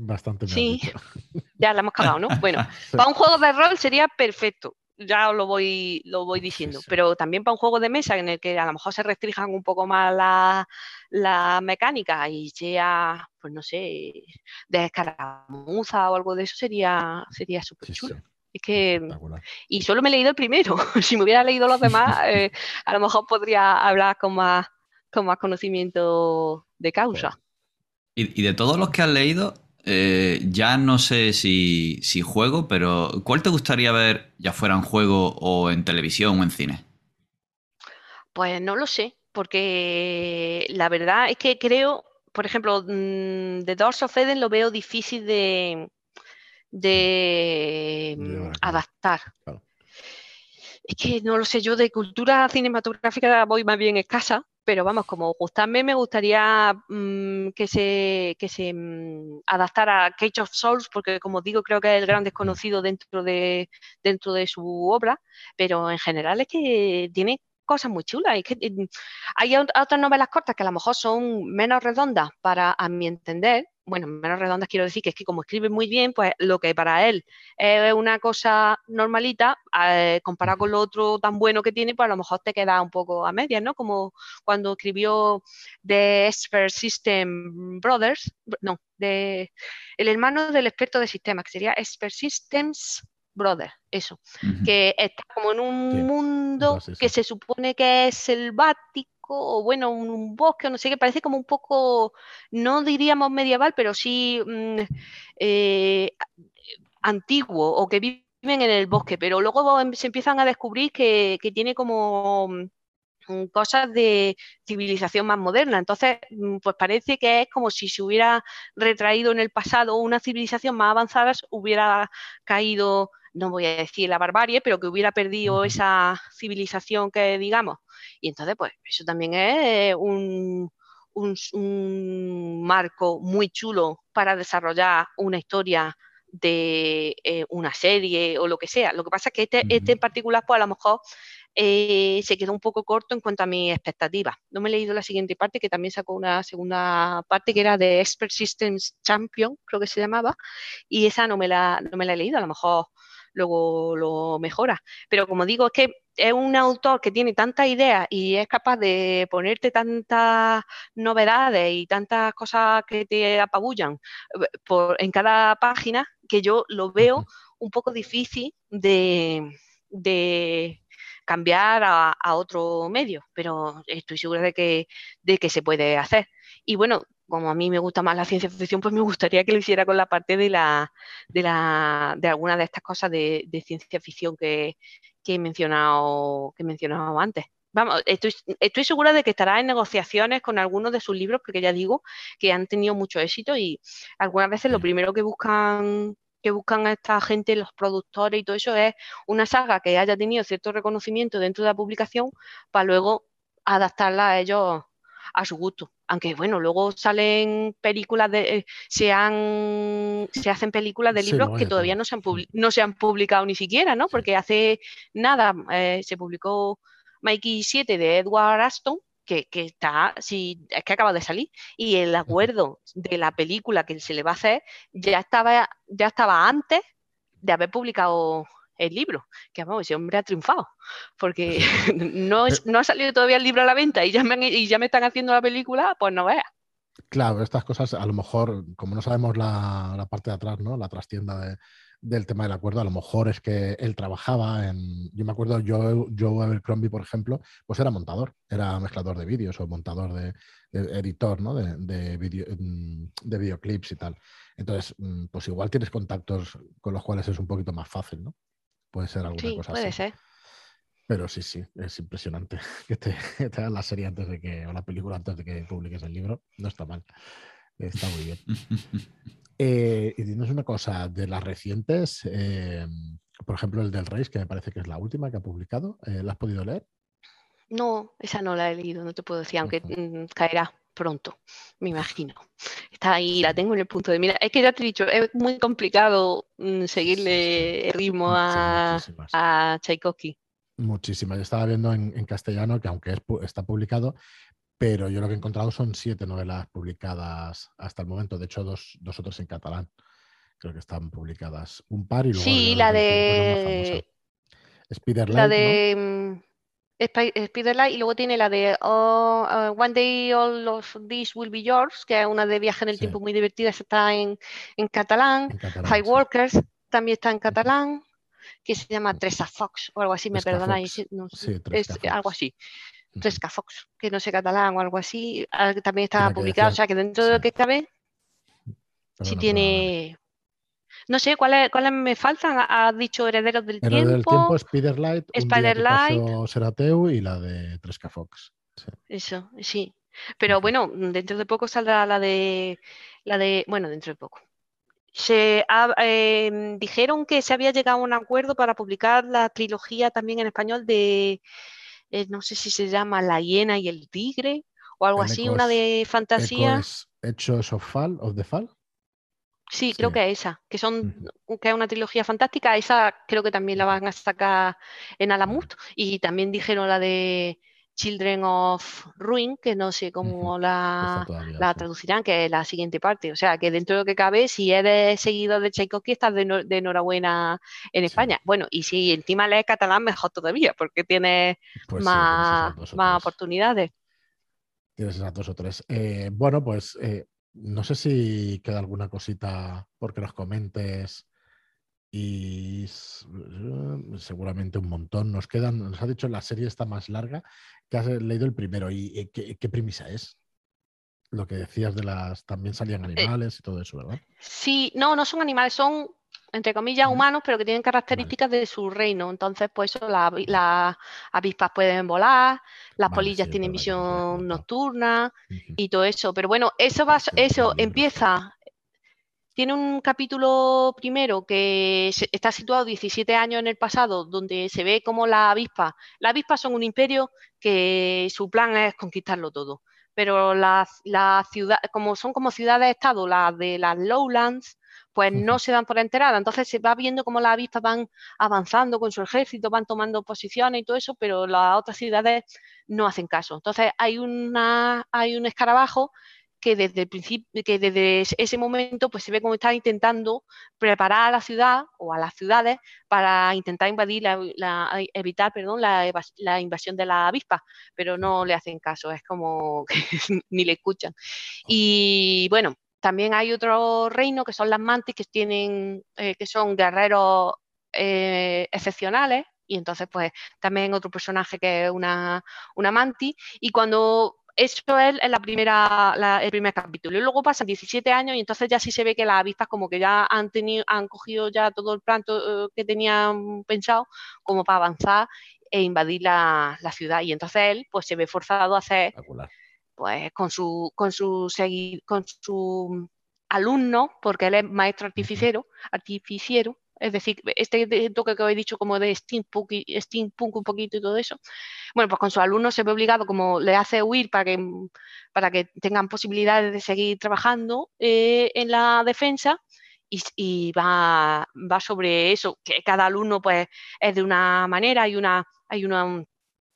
Bastante
Sí, ya la hemos cagado, ¿no? Bueno, para un juego de rol sería perfecto, ya lo voy, lo voy diciendo, pero también para un juego de mesa en el que a lo mejor se restrinjan un poco más la, la mecánica y sea, pues no sé, de escaramuza o algo de eso, sería sería súper chulo. Es que. Y solo me he leído el primero. si me hubiera leído los demás, eh, a lo mejor podría hablar con más, con más conocimiento de causa.
Y, de todos los que has leído, eh, ya no sé si, si, juego, pero ¿cuál te gustaría ver, ya fuera en juego o en televisión o en cine?
Pues no lo sé, porque la verdad es que creo, por ejemplo, mm, The Doors of Eden lo veo difícil de, de mm, adaptar. Es que no lo sé, yo de cultura cinematográfica voy más bien escasa, pero vamos, como gustarme, me gustaría mm, que se, que se mm, adaptara a Cage of Souls, porque como digo, creo que es el gran desconocido dentro de, dentro de su obra, pero en general es que tiene cosas muy chulas. Es que, hay otras novelas cortas que a lo mejor son menos redondas para, a mi entender, bueno, menos redondas quiero decir que es que como escribe muy bien, pues lo que para él es una cosa normalita, eh, comparado con lo otro tan bueno que tiene, pues a lo mejor te queda un poco a medias, ¿no? Como cuando escribió The Expert System Brothers, no, de el hermano del experto de sistemas, que sería Expert Systems Brothers, eso, que está como en un mundo que se supone que es selvático o bueno, un, bosque, no sé qué, parece como un poco, no diríamos medieval, pero sí mm, eh, antiguo o que viven en el bosque, pero luego em, se empiezan a descubrir que, tiene como mm, cosas de civilización más moderna. Entonces, mm, pues parece que es como si se hubiera retraído en el pasado una civilización más avanzada, hubiera caído no voy a decir la barbarie, pero que hubiera perdido esa civilización que digamos. Y entonces, pues eso también es un, marco muy chulo para desarrollar una historia de eh, una serie o lo que sea. Lo que pasa es que este, este en particular, pues a lo mejor eh, se quedó un poco corto en cuanto a mis expectativas. No me he leído la siguiente parte, que también sacó una segunda parte que era de Expert Systems Champion, creo que se llamaba, y esa no me la, no me la he leído. A lo mejor luego lo mejora. Pero como digo, es que es un autor que tiene tantas ideas y es capaz de ponerte tantas novedades y tantas cosas que te apabullan eh, por, en cada página que yo lo veo un poco difícil de, cambiar a, a, otro medio, pero estoy segura de que, de que se puede hacer. Y bueno, como a mí me gusta más la ciencia ficción, pues me gustaría que lo hiciera con la parte de la de, la, de alguna de estas cosas de, ciencia ficción que, he mencionado que he mencionado antes. Vamos, estoy, estoy segura de que estará en negociaciones con algunos de sus libros, porque ya digo que han tenido mucho éxito y algunas veces lo primero que buscan que buscan a esta gente, los productores y todo eso, es una saga que haya tenido cierto reconocimiento dentro de la publicación para luego adaptarla a ellos a su gusto. Aunque bueno, luego salen películas de. Eh, se, han, se hacen películas de libros que todavía no se, han no se han publicado ni siquiera, ¿no? Porque hace nada eh, se publicó Mikey 7 de Edward Aston, que, está, sí, es que acaba de salir, y el acuerdo de la película que se le va a hacer ya estaba, ya estaba antes de haber publicado el libro, que vamos, ese hombre ha triunfado, porque no, no ha salido todavía el libro a la venta y ya me, y ya me están haciendo la película, pues no veas.
Claro, estas cosas a lo mejor, como no sabemos la, parte de atrás, ¿no? La trastienda del tema del acuerdo, a lo mejor es que él trabajaba en. Yo me acuerdo, Joe, Joe Abercrombie, por ejemplo, pues era montador, era mezclador de vídeos o montador de, editor, ¿no? De, de, de videoclips y tal. Entonces, mm, pues igual tienes contactos con los cuales es un poquito más fácil, ¿no? Puede ser alguna sí, cosa puede Ser. Pero sí, sí, es impresionante que te, hagan la serie antes de que, o la película antes de que publiques el libro. No está mal. Está muy bien. Eh, y dinos una cosa, de las recientes, por ejemplo, el del Reis, que me parece que es la última que ha publicado, ¿la has podido leer?
No, esa no la he leído, no te puedo decir, aunque mm, caerá pronto, me imagino. Está ahí, la tengo en el punto de mira. Es que ya te he dicho, es muy complicado mm, seguirle el ritmo a, a Tchaikovsky.
Muchísimas. Yo estaba viendo en, castellano que aunque está publicado, pero yo lo que he encontrado son siete novelas publicadas hasta el momento. De hecho, dos, dos otras en catalán. Creo que están publicadas un par y luego.
Sí, la de. La de. Spiderlight y luego tiene la de oh, uh, One Day All of This Will Be Yours, que es una de viaje en el tiempo muy divertida, está en, en catalán. High Workers también está en catalán, que se llama Tresa Fox o algo así, me perdonáis. es algo así. Tresca Fox, que no sé catalán o algo así, ah, también está publicado, o sea que dentro de lo que cabe, si tiene no sé, ¿cuáles, me faltan? Has dicho Herederos del Tiempo.
Herederos del Tiempo, Spiderlight, Spiderlight. Serateu y la de Tresca Fox.
Eso, sí. Pero bueno, dentro de poco saldrá la de. La de. Bueno, dentro de poco. Se em, dijeron que se había llegado a un acuerdo para publicar la trilogía también en español de. Eh, no sé si se llama La hiena y el tigre o algo así, una de fantasía.
Hechos of Fall, of the Fall.
Sí, creo que esa, que son, que es una trilogía fantástica, esa creo que también la van a sacar en Alamut. Y también dijeron la de Children of Ruin, que no sé cómo la, traducirán, que es la siguiente parte. O sea, que dentro de lo que cabe, si eres seguidor de Tchaikovsky, estás de, enhorabuena en España. Bueno, y si encima lees catalán, mejor todavía, porque tienes pues más, más oportunidades.
Tienes esas dos o tres. Eh, bueno, pues eh, no sé si queda alguna cosita porque nos comentes y eh, seguramente un montón. Nos quedan, nos ha dicho la serie está más larga que has leído el primero. ¿Y qué, premisa es? Lo que decías de las, también salían eh, animales y todo eso, ¿verdad?
Sí, no, no son animales, son entre comillas, humanos, pero que tienen características de su reino. Entonces, pues eso, las avispas pueden volar, las polillas tienen visión nocturna y todo eso. Pero bueno, eso va, eso empieza. Tiene un capítulo primero que está situado 17 años en el pasado, donde se ve como la avispa, las avispas son un imperio que su plan es conquistarlo todo. Pero las, ciudades, como son como ciudades-estado, las de las lowlands, pues no se dan por enterada. Entonces se va viendo cómo las avispas van avanzando con su ejército, van tomando posiciones y todo eso, pero las otras ciudades no hacen caso. Entonces hay, una, hay un escarabajo que desde el principio, que desde ese momento pues se ve como está intentando preparar a la ciudad o a las ciudades para intentar invadir la, evitar perdón, la, la, invasión de la avispa, pero no le hacen caso, es como que ni le escuchan. Y bueno, también hay otro reino que son las mantis que tienen, eh, que son guerreros eh, excepcionales. Y entonces, pues, también otro personaje que es una, una mantis. Y cuando eso es la primera, el primer capítulo. Y luego pasan 17 años y entonces ya sí se ve que las avispas como que ya han tenido, han cogido ya todo el plan eh, que tenían pensado como para avanzar e invadir la, la, ciudad. Y entonces él pues se ve forzado a hacer pues con su, con su, con su alumno, porque él es maestro artificiero, artificiero, es decir, este toque que he dicho como de steampunk, steampunk un poquito y todo eso, bueno, pues con su alumno se ve obligado, como le hace huir para que, para que tengan posibilidades de seguir trabajando eh, en la defensa, y, va, va, sobre eso, que cada alumno pues es de una manera, hay una, hay una,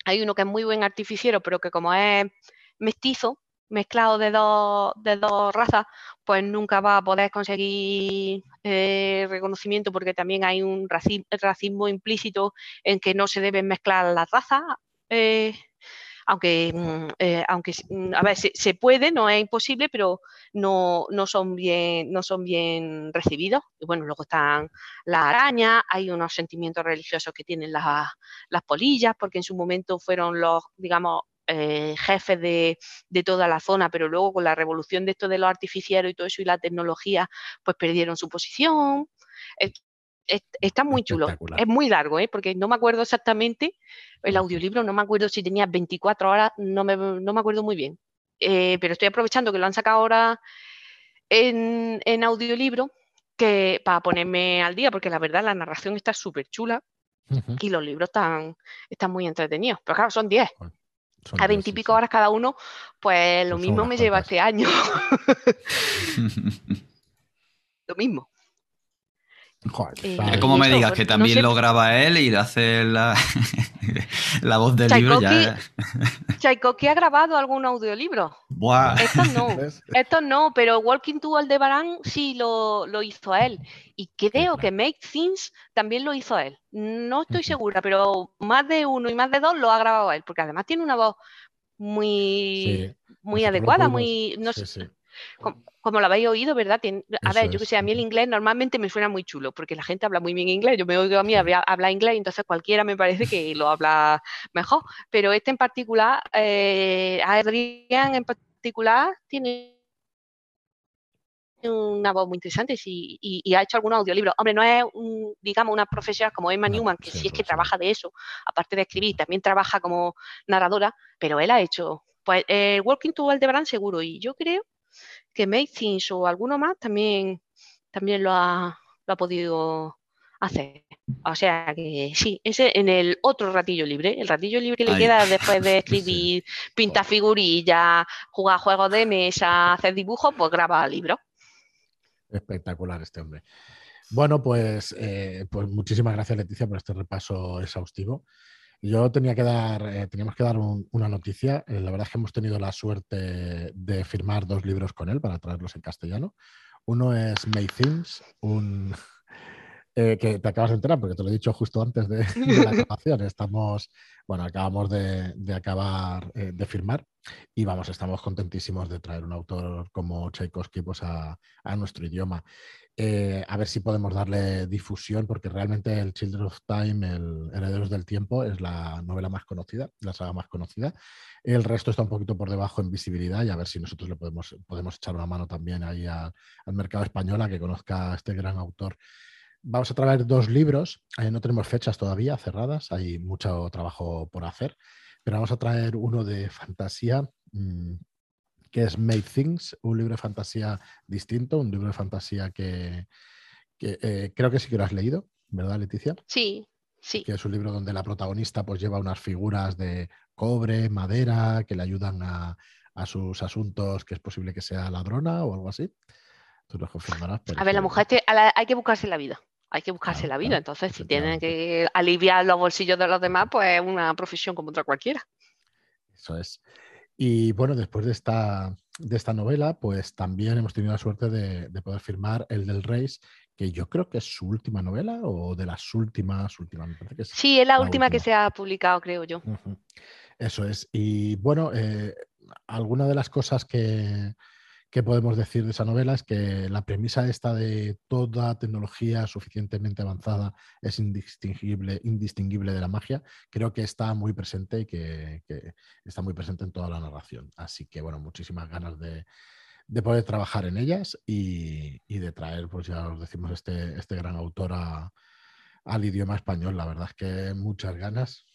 hay uno que es muy buen artificiero, pero que como es mestizo, mezclado de dos, de dos razas, pues nunca va a poder conseguir eh, reconocimiento porque también hay un racismo, implícito en que no se deben mezclar las razas. Eh, aunque, mm, eh, aunque mm, a ver, se, puede, no es imposible, pero no, no, son bien, no son bien recibidos. Y bueno, luego están las arañas, hay unos sentimientos religiosos que tienen las, las polillas, porque en su momento fueron los, digamos, eh, jefes de, toda la zona, pero luego con la revolución de esto de los artificieros y todo eso y la tecnología, pues perdieron su posición. está muy chulo. Es muy largo, ¿eh? porque no me acuerdo exactamente, el audiolibro no me acuerdo si tenía 24 horas, no me, no me acuerdo muy bien. Eh, pero estoy aprovechando que lo han sacado ahora en, audiolibro que para ponerme al día, porque la verdad la narración está súper chula y los libros están, están muy entretenidos. Pero claro, son 10. A veintipico horas cada uno, pues lo mismo me lleva este año. lo mismo.
Eh, es como me digas que también lo graba él y le hace la, la voz del libro. Ya...
Tchaikovsky ha grabado algún audiolibro. Estos no, estos no, pero Walking to Aldebaran sí lo, lo hizo él. Y creo que Make Things también lo hizo él. No estoy segura, pero más de uno y más de dos lo ha grabado él, porque además tiene una voz muy, muy adecuada, muy. No sé, como, lo habéis oído, ¿verdad? a ver, yo que sé, a mí el inglés normalmente me suena muy chulo, porque la gente habla muy bien inglés, yo me oigo a mí hablar inglés, entonces cualquiera me parece que lo habla mejor, pero este en particular, eh, Adrián en particular, tiene una voz muy interesante y, ha hecho algún audiolibro. Hombre, no es, digamos, una profesional como Emma Newman, que sí, es que trabaja de eso, aparte de escribir, también trabaja como narradora, pero él ha hecho, pues, el Walking to Aldebaran seguro, y yo creo que Make o alguno más también, también lo, ha, lo ha podido hacer. O sea que sí, ese en el otro ratillo libre, el ratillo libre que le queda después de escribir, pintar figurillas, jugar juegos de mesa, hacer dibujos, pues graba libros.
Espectacular este hombre. Bueno, pues, eh, pues muchísimas gracias Leticia por este repaso exhaustivo. Yo tenía que dar, eh, teníamos que dar una noticia. Eh, la verdad es que hemos tenido la suerte de firmar dos libros con él para traerlos en castellano. Uno es May Things, un, eh, que te acabas de enterar porque te lo he dicho justo antes de, la grabación. Estamos, bueno, acabamos de, acabar de firmar y vamos, estamos contentísimos de traer un autor como Tchaikovsky pues, a, a nuestro idioma. Eh, a ver si podemos darle difusión, porque realmente el Children of Time, el Herederos del Tiempo, es la novela más conocida, la saga más conocida. El resto está un poquito por debajo en visibilidad y a ver si nosotros le podemos, podemos echar una mano también ahí al mercado español a que conozca a este gran autor. Vamos a traer dos libros, eh, no tenemos fechas todavía cerradas, hay mucho trabajo por hacer, pero vamos a traer uno de fantasía. Mm, que es Made Things, un libro de fantasía distinto, un libro de fantasía que, eh, creo que sí que lo has leído, ¿verdad, Leticia?
Sí, sí.
Que es un libro donde la protagonista pues lleva unas figuras de cobre, madera, que le ayudan a, sus asuntos, que es posible que sea ladrona o algo así. Tú confirmarás.
a ver, la mujer hay que buscarse la vida hay que buscarse la vida. Entonces, si tienen que aliviar los bolsillos de los demás, pues es una profesión como otra cualquiera.
Eso es. Y bueno, después de esta, de esta novela, pues también hemos tenido la suerte de, poder firmar el del Reis, que yo creo que es su última novela o de las últimas, últimas,
Sí, es la, última, que se ha publicado, creo yo.
Eso es. Y bueno, eh, alguna de las cosas que, ¿Qué podemos decir de esa novela? Es que la premisa esta de toda tecnología suficientemente avanzada es indistinguible, indistinguible de la magia, creo que está muy presente y que, está muy presente en toda la narración. Así que, bueno, muchísimas ganas de, poder trabajar en ellas y, de traer, pues ya os decimos, este, este gran autor al idioma español. La verdad es que muchas ganas.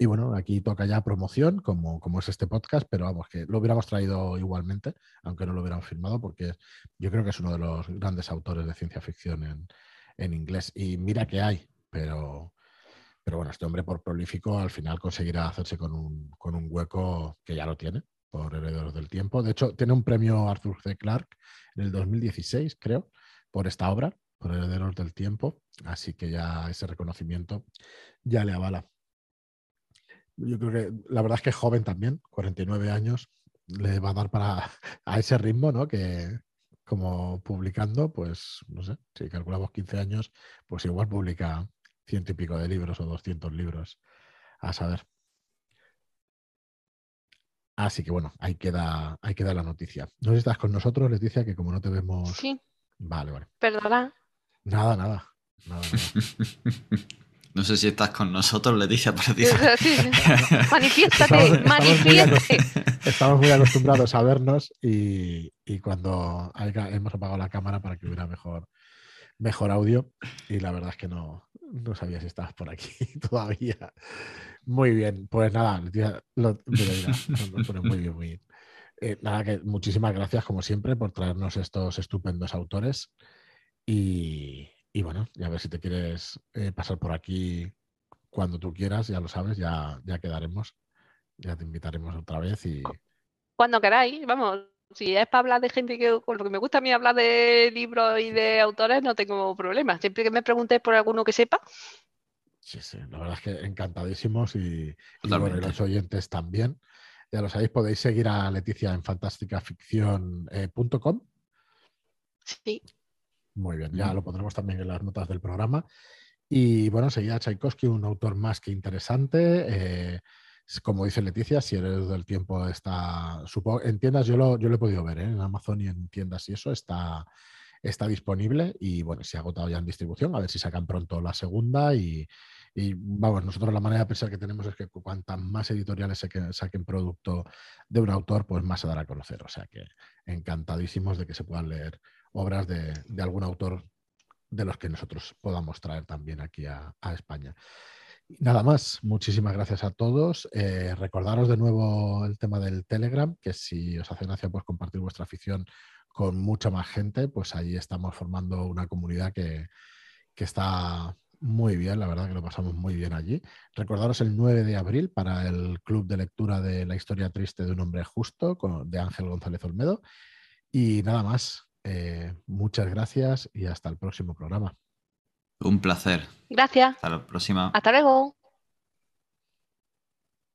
Y bueno, aquí toca ya promoción, como, como es este podcast, pero vamos, que lo hubiéramos traído igualmente, aunque no lo hubiéramos firmado, porque yo creo que es uno de los grandes autores de ciencia ficción en, inglés. Y mira que hay, pero, pero bueno, este hombre por prolífico al final conseguirá hacerse con un, con un hueco que ya lo tiene por Herederos del Tiempo. De hecho, tiene un premio Arthur C. Clarke en el 2016, creo, por esta obra, por Herederos del Tiempo. Así que ya ese reconocimiento ya le avala yo creo que la verdad es que es joven también, 49 años, le va a dar para a ese ritmo, ¿no? Que como publicando, pues no sé, si calculamos 15 años, pues igual publica ciento y pico de libros o 200 libros, a saber. Así que bueno, ahí queda, ahí queda la noticia. No sé si estás con nosotros, dice que como no te vemos.
Sí.
Vale, vale.
Perdona.
Nada, nada. nada, nada.
No sé si estás con nosotros, Leticia, pero
sí, Manifiéstate, manifiéstate.
Estamos muy acostumbrados a vernos y, cuando hemos apagado la cámara para que hubiera mejor, mejor audio y la verdad es que no, no sabía si estabas por aquí todavía. Muy bien, pues nada, Leticia, lo, mira, mira, pone muy bien, muy bien. Eh, nada, que muchísimas gracias, como siempre, por traernos estos estupendos autores. Y, bueno, ya a ver si te quieres eh, pasar por aquí cuando tú quieras, ya lo sabes, ya, ya quedaremos. Ya te invitaremos otra vez y.
Cuando queráis, vamos. Si es para hablar de gente que con lo que me gusta a mí hablar de libros y de autores, no tengo problema. Siempre que me preguntes por alguno que sepa.
Sí, sí, la verdad es que encantadísimos y, y bueno, los oyentes también. Ya lo sabéis, podéis seguir a Leticia en fantasticaficción.com.
sí.
Muy bien, ya lo pondremos también en las notas del programa. Y bueno, seguía Tchaikovsky, un autor más que interesante. Eh, como dice Leticia, si eres del tiempo está, supongo, en tiendas yo lo, yo lo he podido ver, ¿eh? en Amazon y en tiendas y eso está, está disponible y bueno, se ha agotado ya en distribución, a ver si sacan pronto la segunda y, y vamos, nosotros la manera de pensar que tenemos es que cuantas más editoriales saquen producto de un autor, pues más se dará a conocer. O sea que encantadísimos de que se puedan leer obras de, algún autor de los que nosotros podamos traer también aquí a, España. Nada más, muchísimas gracias a todos. Eh, recordaros de nuevo el tema del Telegram, que si os hace gracia pues compartir vuestra afición con mucha más gente, pues ahí estamos formando una comunidad que, que está muy bien, la verdad que lo pasamos muy bien allí. Recordaros el 9 de abril para el club de lectura de La historia triste de un hombre justo de Ángel González Olmedo. Y nada más, eh, muchas gracias y hasta el próximo programa.
Un placer.
Gracias.
Hasta la próxima.
Hasta luego.